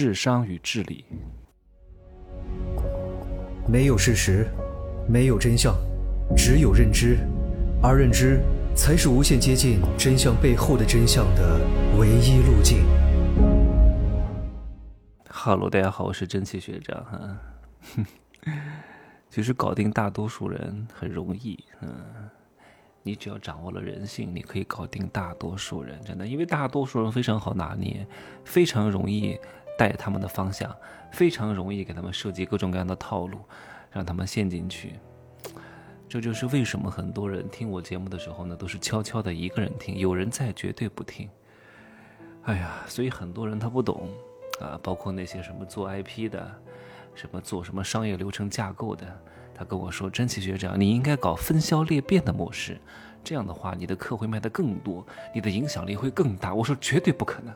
智商与智力。没有事实，没有真相，只有认知，而认知才是无限接近真相背后的真相的唯一路径。哈喽，大家好，我是蒸汽学长哈。其实搞定大多数人很容易，嗯，你只要掌握了人性，你可以搞定大多数人，真的，因为大多数人非常好拿捏，非常容易带他们的方向，非常容易给他们设计各种各样的套路，让他们陷进去。这就是为什么很多人听我节目的时候呢，都是悄悄的一个人听，有人在绝对不听。哎呀，所以很多人他不懂啊，包括那些什么做 IP 的。什么做什么商业流程架构的？他跟我说：“真奇学长，你应该搞分销裂变的模式，这样的话，你的课会卖得更多，你的影响力会更大。”我说：“绝对不可能。”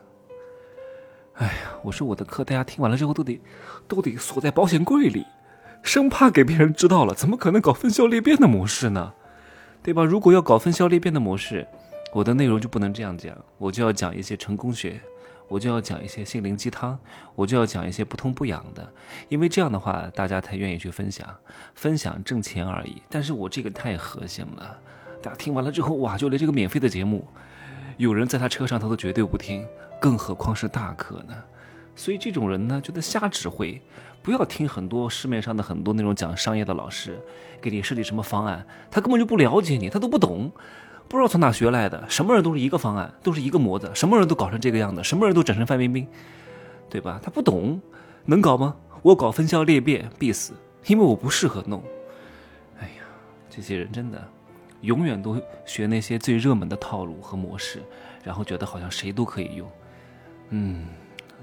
哎呀，我说我的课，大家听完了之后都得都得锁在保险柜里，生怕给别人知道了，怎么可能搞分销裂变的模式呢？对吧？如果要搞分销裂变的模式，我的内容就不能这样讲，我就要讲一些成功学。我就要讲一些心灵鸡汤，我就要讲一些不痛不痒的，因为这样的话大家才愿意去分享，分享挣钱而已。但是我这个太核心了，大家听完了之后，哇，就连这个免费的节目，有人在他车上他都绝对不听，更何况是大课呢？所以这种人呢，就在瞎指挥，不要听很多市面上的很多那种讲商业的老师给你设计什么方案，他根本就不了解你，他都不懂。不知道从哪学来的，什么人都是一个方案，都是一个模子，什么人都搞成这个样子，什么人都整成范冰冰，对吧？他不懂，能搞吗？我搞分销裂变必死，因为我不适合弄。哎呀，这些人真的，永远都学那些最热门的套路和模式，然后觉得好像谁都可以用。嗯，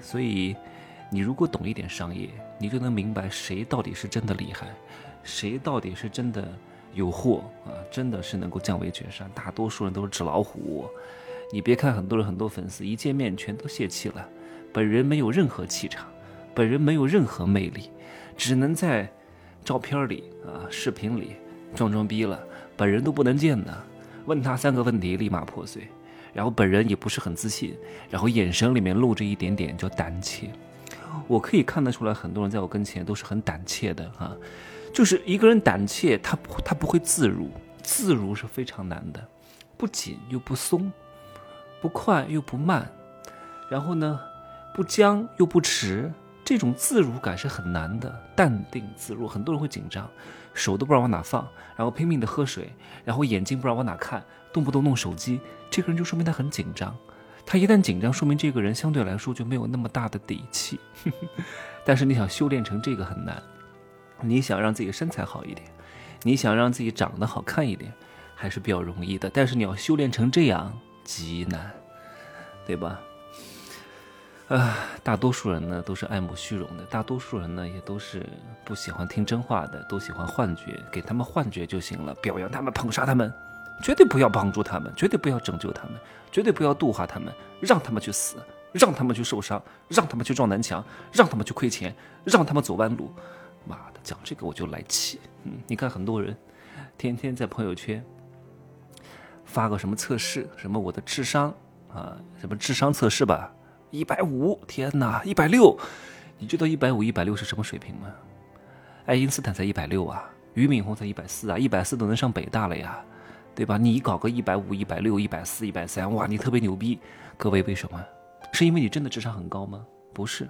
所以你如果懂一点商业，你就能明白谁到底是真的厉害，谁到底是真的。有货啊，真的是能够降维绝杀。大多数人都是纸老虎。你别看很多人很多粉丝一见面全都泄气了，本人没有任何气场，本人没有任何魅力，只能在照片里啊、视频里装装逼了。本人都不能见的，问他三个问题立马破碎。然后本人也不是很自信，然后眼神里面露着一点点叫胆怯。我可以看得出来，很多人在我跟前都是很胆怯的哈。就是一个人胆怯，他不他不会自如，自如是非常难的，不紧又不松，不快又不慢，然后呢，不僵又不迟，这种自如感是很难的。淡定自若，很多人会紧张，手都不知道往哪放，然后拼命的喝水，然后眼睛不知道往哪看，动不动弄手机，这个人就说明他很紧张。他一旦紧张，说明这个人相对来说就没有那么大的底气。但是你想修炼成这个很难。你想让自己身材好一点，你想让自己长得好看一点，还是比较容易的。但是你要修炼成这样极难，对吧？啊，大多数人呢都是爱慕虚荣的，大多数人呢也都是不喜欢听真话的，都喜欢幻觉，给他们幻觉就行了，表扬他们，捧杀他们，绝对不要帮助他们，绝对不要拯救他们，绝对不要度化他们，让他们去死，让他们去受伤，让他们去撞南墙，让他们去亏钱，让他们走弯路。妈的，讲这个我就来气。嗯，你看很多人天天在朋友圈发个什么测试，什么我的智商啊，什么智商测试吧，一百五，天哪，一百六，你知道一百五、一百六是什么水平吗？爱因斯坦才一百六啊，俞敏洪才一百四啊，一百四都能上北大了呀，对吧？你搞个一百五、一百六、一百四、一百三，哇，你特别牛逼。各位，为什么？是因为你真的智商很高吗？不是。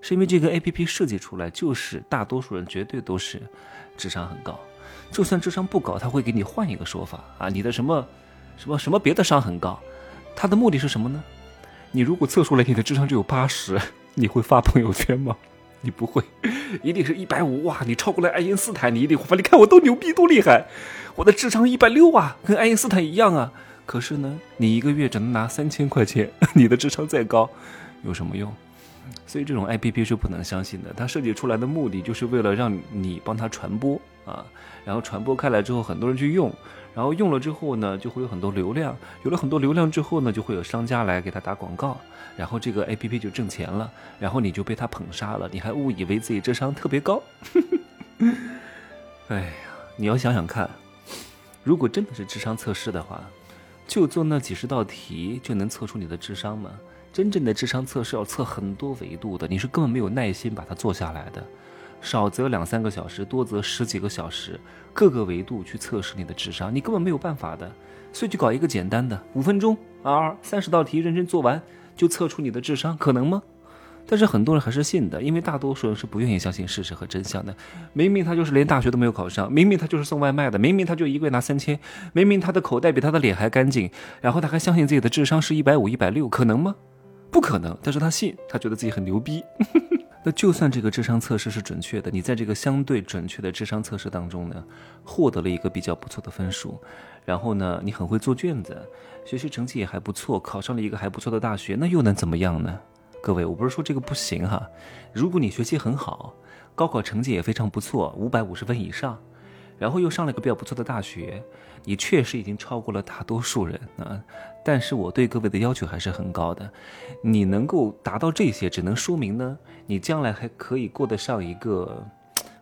是因为这个 A P P 设计出来，就是大多数人绝对都是智商很高，就算智商不高，他会给你换一个说法啊，你的什么什么什么别的商很高，他的目的是什么呢？你如果测出来你的智商只有八十，你会发朋友圈吗？你不会，一定是一百五哇，你超过了爱因斯坦，你一定会发，你看我多牛逼多厉害，我的智商一百六啊，跟爱因斯坦一样啊。可是呢，你一个月只能拿三千块钱，你的智商再高有什么用？所以这种 A P P 是不能相信的，它设计出来的目的就是为了让你帮它传播啊，然后传播开来之后，很多人去用，然后用了之后呢，就会有很多流量，有了很多流量之后呢，就会有商家来给他打广告，然后这个 A P P 就挣钱了，然后你就被他捧杀了，你还误以为自己智商特别高。哎呀，你要想想看，如果真的是智商测试的话，就做那几十道题就能测出你的智商吗？真正的智商测试要测很多维度的，你是根本没有耐心把它做下来的。少则两三个小时，多则十几个小时，各个维度去测试你的智商，你根本没有办法的。所以就搞一个简单的，五分钟啊，三十道题认真做完，就测出你的智商，可能吗？但是很多人还是信的，因为大多数人是不愿意相信事实和真相的。明明他就是连大学都没有考上，明明他就是送外卖的，明明他就一个月拿三千，明明他的口袋比他的脸还干净，然后他还相信自己的智商是一百五、一百六，可能吗？不可能。但是他信，他觉得自己很牛逼。那就算这个智商测试是准确的，你在这个相对准确的智商测试当中呢，获得了一个比较不错的分数，然后呢，你很会做卷子，学习成绩也还不错，考上了一个还不错的大学，那又能怎么样呢？各位，我不是说这个不行哈。如果你学习很好，高考成绩也非常不错，五百五十分以上，然后又上了个比较不错的大学，你确实已经超过了大多数人啊。但是我对各位的要求还是很高的，你能够达到这些，只能说明呢，你将来还可以过得上一个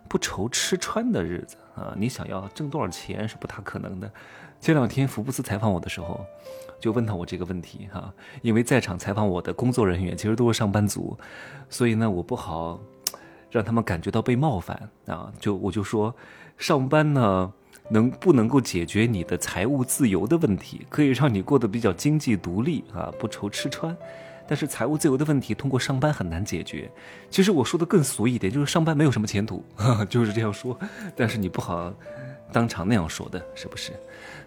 不愁吃穿的日子啊。你想要挣多少钱是不大可能的。前两天福布斯采访我的时候。就问到我这个问题哈，因为在场采访我的工作人员其实都是上班族，所以呢，我不好让他们感觉到被冒犯啊。就我就说，上班呢能不能够解决你的财务自由的问题，可以让你过得比较经济独立啊，不愁吃穿。但是财务自由的问题通过上班很难解决。其实我说的更俗一点，就是上班没有什么前途，就是这样说。但是你不好当场那样说的，是不是？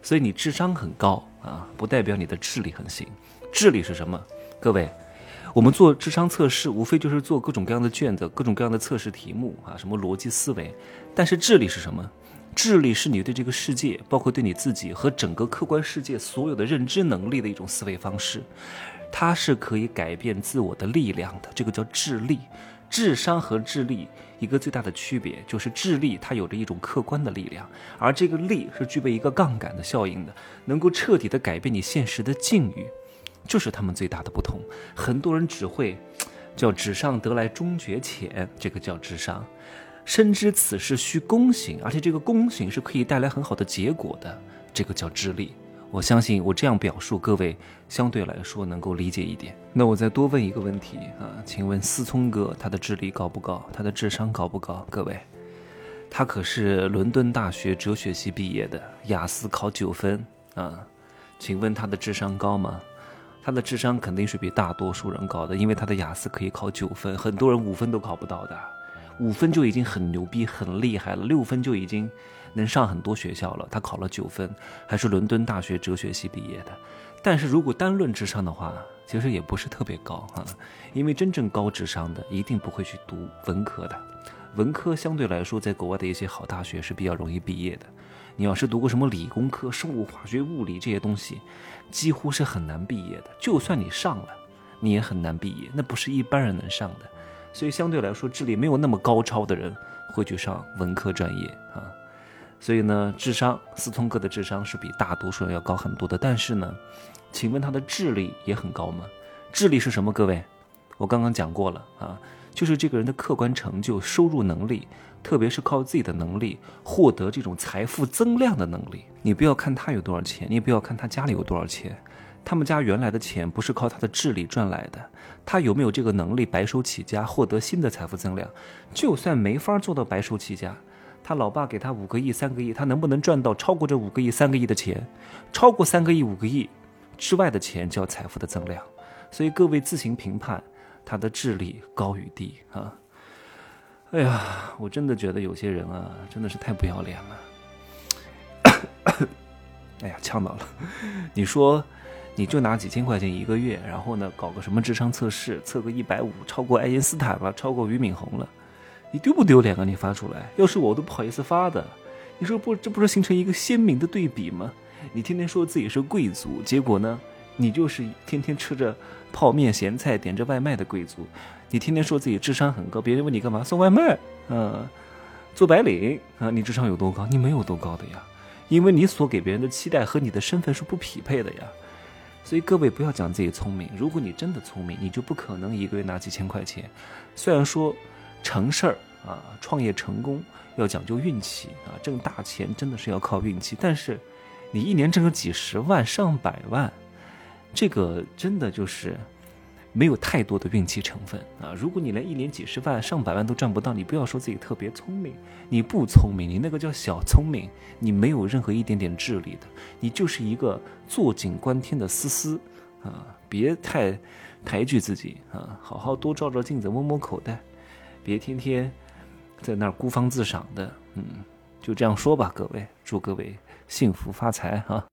所以你智商很高啊，不代表你的智力很行。智力是什么？各位，我们做智商测试，无非就是做各种各样的卷子、各种各样的测试题目啊，什么逻辑思维。但是智力是什么？智力是你对这个世界，包括对你自己和整个客观世界所有的认知能力的一种思维方式，它是可以改变自我的力量的。这个叫智力。智商和智力一个最大的区别就是智力它有着一种客观的力量，而这个力是具备一个杠杆的效应的，能够彻底的改变你现实的境遇，这是他们最大的不同。很多人只会 叫纸上得来终觉浅，这个叫智商；深知此事需躬行，而且这个躬行是可以带来很好的结果的，这个叫智力。我相信我这样表述，各位相对来说能够理解一点。那我再多问一个问题啊，请问思聪哥他的智力高不高？他的智商高不高？各位，他可是伦敦大学哲学系毕业的，雅思考九分啊，请问他的智商高吗？他的智商肯定是比大多数人高的，因为他的雅思可以考九分，很多人五分都考不到的，五分就已经很牛逼、很厉害了，六分就已经。能上很多学校了，他考了九分，还是伦敦大学哲学系毕业的。但是如果单论智商的话，其实也不是特别高哈，因为真正高智商的一定不会去读文科的。文科相对来说，在国外的一些好大学是比较容易毕业的。你要是读过什么理工科、生物化学、物理这些东西，几乎是很难毕业的。就算你上了，你也很难毕业，那不是一般人能上的。所以相对来说，智力没有那么高超的人会去上文科专业啊。所以呢，智商，思聪哥的智商是比大多数人要高很多的。但是呢，请问他的智力也很高吗？智力是什么？各位，我刚刚讲过了啊，就是这个人的客观成就、收入能力，特别是靠自己的能力获得这种财富增量的能力。你不要看他有多少钱，你也不要看他家里有多少钱，他们家原来的钱不是靠他的智力赚来的。他有没有这个能力白手起家，获得新的财富增量？就算没法做到白手起家。他老爸给他五个亿、三个亿，他能不能赚到超过这五个亿、三个亿的钱？超过三个亿、五个亿之外的钱叫财富的增量。所以各位自行评判他的智力高与低啊！哎呀，我真的觉得有些人啊，真的是太不要脸了。哎呀，呛到了。你说，你就拿几千块钱一个月，然后呢，搞个什么智商测试，测个一百五，超过爱因斯坦了，超过俞敏洪了。你丢不丢脸啊？你发出来，要是我都不好意思发的。你说不，这不是形成一个鲜明的对比吗？你天天说自己是贵族，结果呢，你就是天天吃着泡面咸菜、点着外卖的贵族。你天天说自己智商很高，别人问你干嘛送外卖？嗯，做白领啊？你智商有多高？你没有多高的呀，因为你所给别人的期待和你的身份是不匹配的呀。所以各位不要讲自己聪明，如果你真的聪明，你就不可能一个月拿几千块钱。虽然说。成事儿啊，创业成功要讲究运气啊，挣大钱真的是要靠运气。但是，你一年挣个几十万、上百万，这个真的就是没有太多的运气成分啊！如果你连一年几十万、上百万都赚不到，你不要说自己特别聪明，你不聪明，你那个叫小聪明，你没有任何一点点智力的，你就是一个坐井观天的思思啊！别太抬举自己啊，好好多照照镜子，摸摸口袋，别天天在那儿孤芳自赏的。嗯，就这样说吧，各位，祝各位幸福发财哈！